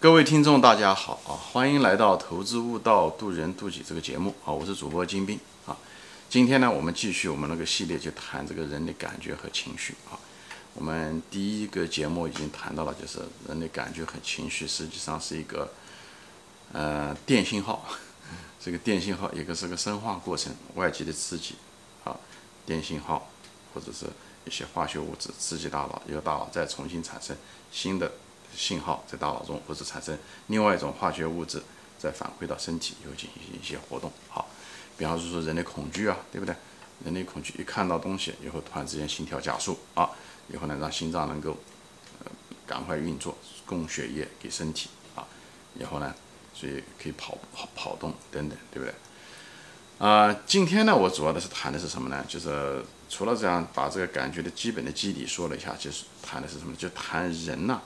各位听众，大家好啊！欢迎来到《投资悟道，渡人渡己》这个节目啊！我是主播金兵啊。今天呢，我们继续我们那个系列，就谈这个人的感觉和情绪啊。我们第一个节目已经谈到了，就是人的感觉和情绪实际上是一个呃电信号。这个电信号一个是个生化过程，外界的刺激啊，电信号或者是一些化学物质刺激大脑，一个大脑再重新产生新的。信号在大脑中，或者产生另外一种化学物质，再反馈到身体，以后进行一些活动。好，比方说说人的恐惧啊，对不对？人类恐惧一看到东西以后，突然之间心跳加速啊，以后呢让心脏能够呃赶快运作，供血液给身体啊，以后呢，所以可以跑跑跑动等等，对不对？啊，今天呢，我主要的是谈的是什么呢？就是除了这样把这个感觉的基本的基底说了一下，就是谈的是什么？就谈人呐。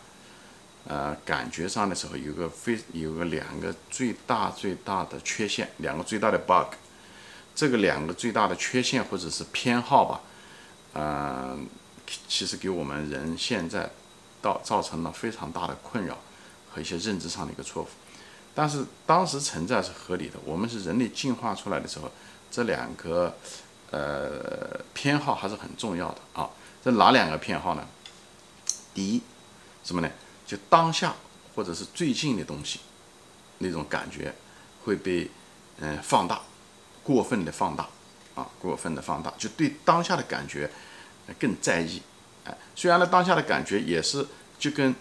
呃，感觉上的时候有个非有个两个最大最大的缺陷，两个最大的 bug，这个两个最大的缺陷或者是偏好吧，嗯，其实给我们人现在到造成了非常大的困扰和一些认知上的一个错误，但是当时存在是合理的，我们是人类进化出来的时候，这两个呃偏好还是很重要的啊，这哪两个偏好呢？第一，什么呢？就当下或者是最近的东西，那种感觉会被嗯放大，过分的放大啊，过分的放大，就对当下的感觉更在意。哎，虽然呢，当下的感觉也是就跟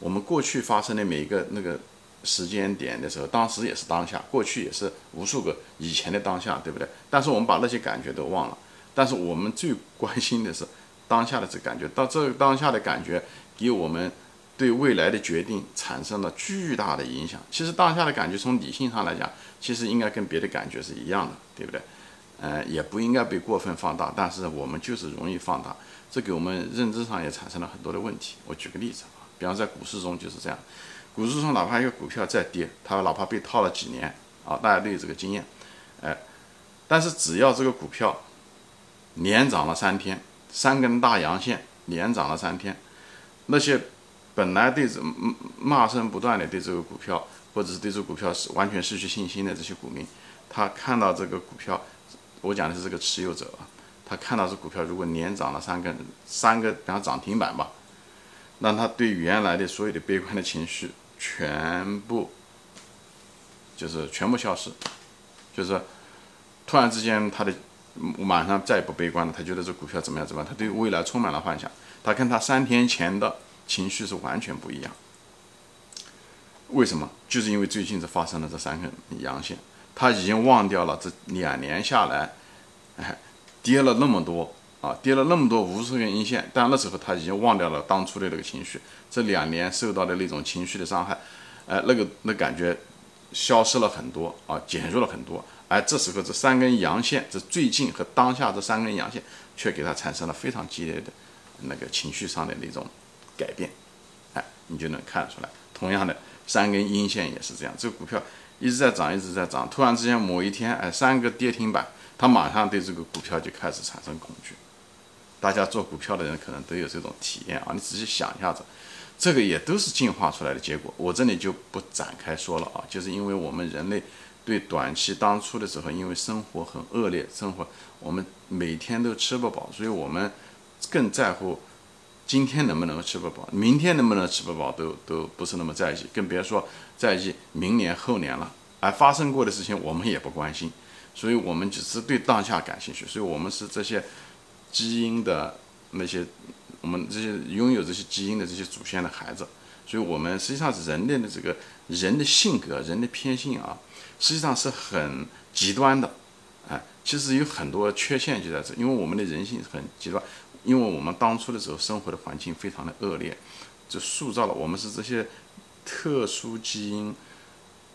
我们过去发生的每一个那个时间点的时候，当时也是当下，过去也是无数个以前的当下，对不对？但是我们把那些感觉都忘了。但是我们最关心的是当下的这感觉，到这当下的感觉给我们。对未来的决定产生了巨大的影响。其实当下的感觉，从理性上来讲，其实应该跟别的感觉是一样的，对不对？呃，也不应该被过分放大。但是我们就是容易放大，这给我们认知上也产生了很多的问题。我举个例子啊，比方在股市中就是这样，股市中哪怕一个股票再跌，它哪怕被套了几年啊，大家都有这个经验，哎，但是只要这个股票连涨了三天，三根大阳线连涨了三天，那些。本来对这骂声不断的对这个股票，或者是对这个股票是完全失去信心的这些股民，他看到这个股票，我讲的是这个持有者啊，他看到这股票如果连涨了三根三个，比方涨停板吧，那他对原来的所有的悲观的情绪全部就是全部消失，就是突然之间他的马上再也不悲观了，他觉得这股票怎么样怎么样，他对未来充满了幻想，他跟他三天前的。情绪是完全不一样，为什么？就是因为最近是发生了这三根阳线，他已经忘掉了这两年下来，哎，跌了那么多啊，跌了那么多无数根阴线，但那时候他已经忘掉了当初的那个情绪，这两年受到的那种情绪的伤害，哎，那个那感觉消失了很多啊，减弱了很多，而这时候这三根阳线，这最近和当下这三根阳线，却给他产生了非常激烈的那个情绪上的那种。改变，哎，你就能看出来。同样的，三根阴线也是这样。这个股票一直在涨，一直在涨。突然之间某一天，哎，三个跌停板，他马上对这个股票就开始产生恐惧。大家做股票的人可能都有这种体验啊。你仔细想一下子，这个也都是进化出来的结果。我这里就不展开说了啊。就是因为我们人类对短期当初的时候，因为生活很恶劣，生活我们每天都吃不饱，所以我们更在乎。今天能不能吃不饱，明天能不能吃不饱，都都不是那么在意，更别说在意明年后年了。而发生过的事情，我们也不关心，所以我们只是对当下感兴趣。所以，我们是这些基因的那些，我们这些拥有这些基因的这些祖先的孩子。所以，我们实际上是人类的这个人的性格、人的偏性啊，实际上是很极端的。哎，其实有很多缺陷就在这，因为我们的人性很极端。因为我们当初的时候生活的环境非常的恶劣，就塑造了我们是这些特殊基因、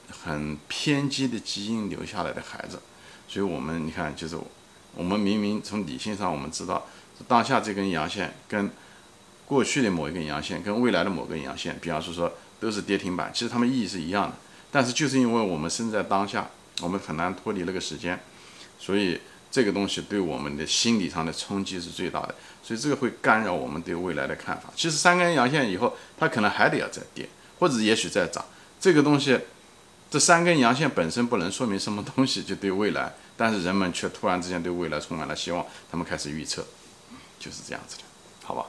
很偏激的基因留下来的孩子，所以我们你看，就是我们明明从理性上我们知道，当下这根阳线跟过去的某一根阳线跟未来的某根阳线，比方说说都是跌停板，其实它们意义是一样的，但是就是因为我们生在当下，我们很难脱离那个时间，所以。这个东西对我们的心理上的冲击是最大的，所以这个会干扰我们对未来的看法。其实三根阳线以后，它可能还得要再跌，或者也许再涨，这个东西，这三根阳线本身不能说明什么东西，就对未来，但是人们却突然之间对未来充满了希望，他们开始预测，就是这样子的，好吧？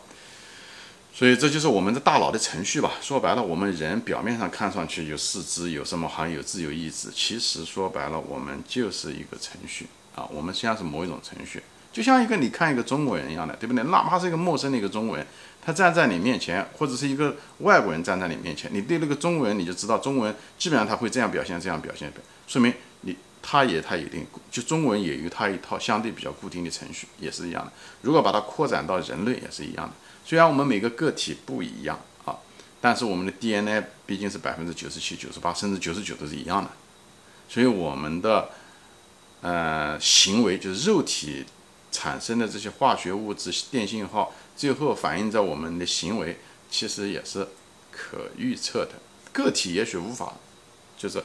所以这就是我们的大脑的程序吧。说白了，我们人表面上看上去有四肢，有什么好像有自由意志，其实说白了，我们就是一个程序啊。我们实际上是某一种程序，就像一个你看一个中国人一样的，对不对？哪怕是一个陌生的一个中国人，他站在你面前，或者是一个外国人站在你面前，你对那个中国人你就知道，中国人基本上他会这样表现，这样表现，说明你他也他一定就中国人也有他一套相对比较固定的程序，也是一样的。如果把它扩展到人类，也是一样的。虽然我们每个个体不一样啊，但是我们的 DNA 毕竟是百分之九十七、九十八，甚至九十九都是一样的，所以我们的呃行为就是肉体产生的这些化学物质、电信号，最后反映在我们的行为，其实也是可预测的。个体也许无法就是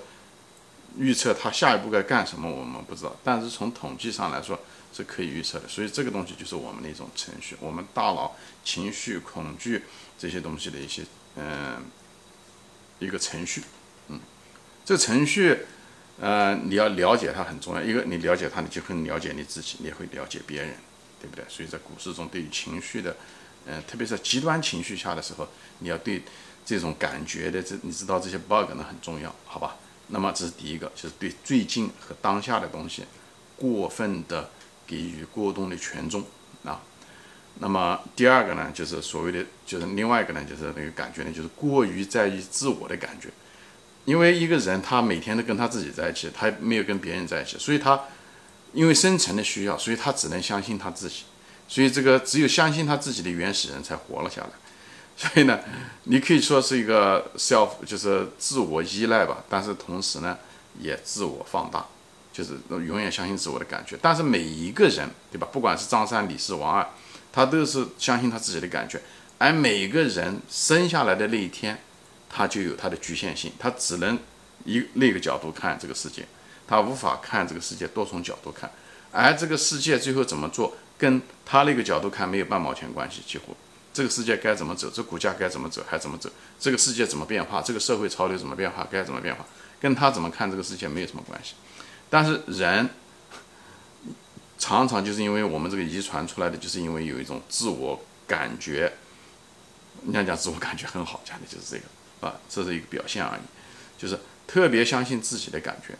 预测他下一步该干什么，我们不知道，但是从统计上来说。是可以预测的，所以这个东西就是我们的一种程序，我们大脑情绪、恐惧这些东西的一些嗯一个程序，嗯，这程序呃你要了解它很重要，一个你了解它，你就会了解你自己，你也会了解别人，对不对？所以在股市中，对于情绪的，嗯，特别是极端情绪下的时候，你要对这种感觉的这你知道这些 bug 呢很重要，好吧？那么这是第一个，就是对最近和当下的东西过分的。给予过度的权重啊，那么第二个呢，就是所谓的，就是另外一个呢，就是那个感觉呢，就是过于在意自我的感觉。因为一个人他每天都跟他自己在一起，他没有跟别人在一起，所以他因为生存的需要，所以他只能相信他自己。所以这个只有相信他自己的原始人才活了下来。所以呢，你可以说是一个 self，就是自我依赖吧，但是同时呢，也自我放大。就是永远相信自我的感觉，但是每一个人，对吧？不管是张三、李四、王二，他都是相信他自己的感觉。而每个人生下来的那一天，他就有他的局限性，他只能一那个角度看这个世界，他无法看这个世界多重角度看。而这个世界最后怎么做，跟他那个角度看没有半毛钱关系。几乎这个世界该怎么走，这股价该怎么走，还怎么走？这个世界怎么变化，这个社会潮流怎么变化，该怎么变化，跟他怎么看这个世界没有什么关系。但是人常常就是因为我们这个遗传出来的，就是因为有一种自我感觉，你想讲自我感觉很好，讲的就是这个啊，这是一个表现而已，就是特别相信自己的感觉，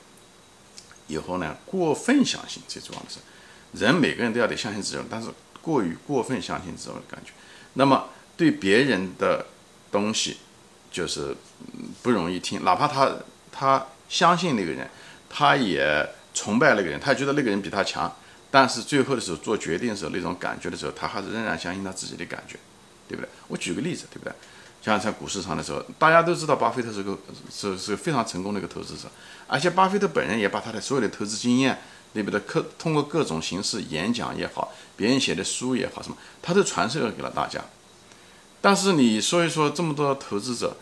以后呢过分相信，最重要的是人每个人都要得相信自己，但是过于过分相信自我的感觉，那么对别人的东西就是不容易听，哪怕他他相信那个人。他也崇拜那个人，他也觉得那个人比他强，但是最后的时候做决定的时候，那种感觉的时候，他还是仍然相信他自己的感觉，对不对？我举个例子，对不对？像在股市上的时候，大家都知道巴菲特是个是是非常成功的一个投资者，而且巴菲特本人也把他的所有的投资经验，对不对？课通过各种形式演讲也好，别人写的书也好，什么他都传授给了大家。但是你说一说这么多投资者、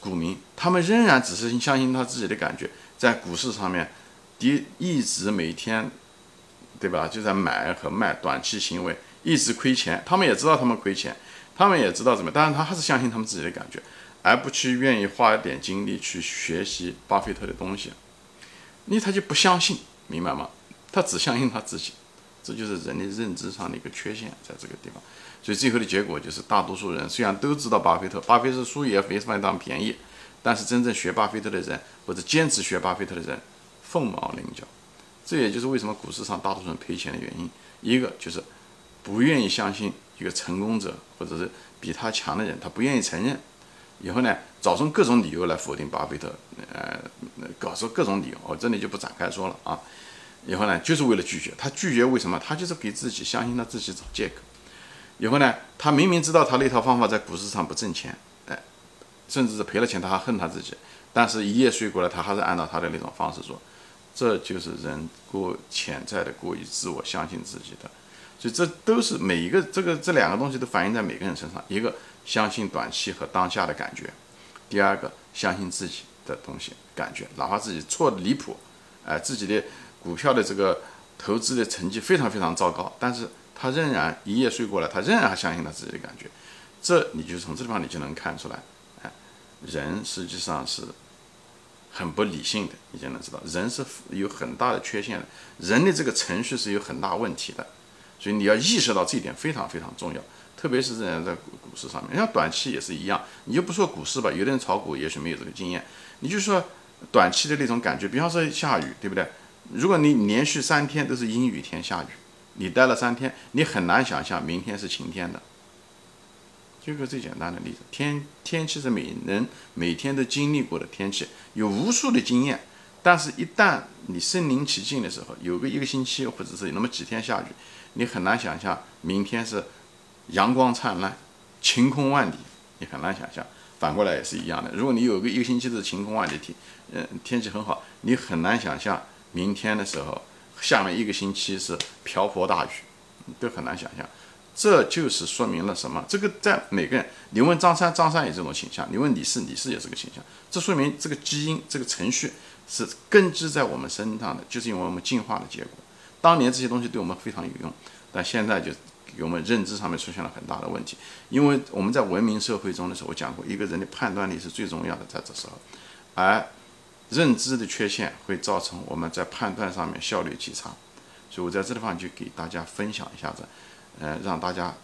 股民，他们仍然只是相信他自己的感觉。在股市上面，一一直每天，对吧？就在买和卖，短期行为一直亏钱。他们也知道他们亏钱，他们也知道怎么，但是他还是相信他们自己的感觉，而不去愿意花一点精力去学习巴菲特的东西。你他就不相信，明白吗？他只相信他自己，这就是人的认知上的一个缺陷，在这个地方。所以最后的结果就是，大多数人虽然都知道巴菲特，巴菲特书也非常便宜。但是真正学巴菲特的人，或者坚持学巴菲特的人，凤毛麟角。这也就是为什么股市上大多数人赔钱的原因。一个就是不愿意相信一个成功者，或者是比他强的人，他不愿意承认。以后呢，找出各种理由来否定巴菲特，呃，搞出各种理由，我这里就不展开说了啊。以后呢，就是为了拒绝。他拒绝为什么？他就是给自己相信他自己找借口。以后呢，他明明知道他那套方法在股市上不挣钱。哎甚至是赔了钱，他还恨他自己，但是一夜睡过来，他还是按照他的那种方式做，这就是人过潜在的过于自我相信自己的，所以这都是每一个这个这两个东西都反映在每个人身上，一个相信短期和当下的感觉，第二个相信自己的东西感觉，哪怕自己错的离谱，哎，自己的股票的这个投资的成绩非常非常糟糕，但是他仍然一夜睡过来，他仍然相信他自己的感觉，这你就从这地方你就能看出来。哎人实际上是很不理性的，你就能知道人是有很大的缺陷的，人的这个程序是有很大问题的，所以你要意识到这一点非常非常重要，特别是在在股股市上面，像短期也是一样，你就不说股市吧，有的人炒股也许没有这个经验，你就说短期的那种感觉，比方说下雨，对不对？如果你连续三天都是阴雨天下雨，你待了三天，你很难想象明天是晴天的。举个最简单的例子，天天气是每人每天都经历过的天气，有无数的经验。但是，一旦你身临其境的时候，有个一个星期或者是有那么几天下雨，你很难想象明天是阳光灿烂、晴空万里，你很难想象。反过来也是一样的，如果你有个一个星期是晴空万里天，嗯，天气很好，你很难想象明天的时候，下面一个星期是瓢泼大雨，都很难想象。这就是说明了什么？这个在每个人，你问张三，张三也这种倾向；你问李四，李四也是个倾向。这说明这个基因、这个程序是根植在我们身上的，就是因为我们进化的结果。当年这些东西对我们非常有用，但现在就给我们认知上面出现了很大的问题。因为我们在文明社会中的时候，我讲过，一个人的判断力是最重要的，在这时候，而认知的缺陷会造成我们在判断上面效率极差。所以我在这地方就给大家分享一下子。呃，让大家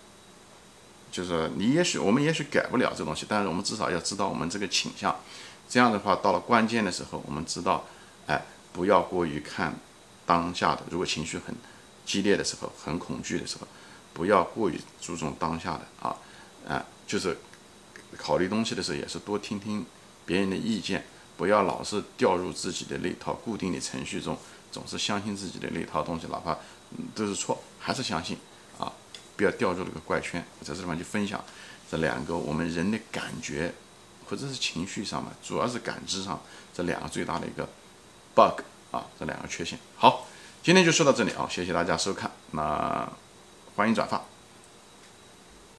就是你也许我们也许改不了这东西，但是我们至少要知道我们这个倾向。这样的话，到了关键的时候，我们知道，哎，不要过于看当下的。如果情绪很激烈的时候，很恐惧的时候，不要过于注重当下的啊，啊，就是考虑东西的时候，也是多听听别人的意见，不要老是掉入自己的那套固定的程序中，总是相信自己的那套东西，哪怕都是错，还是相信啊。不要掉入那个怪圈。在这地方就分享这两个我们人的感觉或者是情绪上嘛，主要是感知上这两个最大的一个 bug 啊，这两个缺陷。好，今天就说到这里啊，谢谢大家收看，那欢迎转发。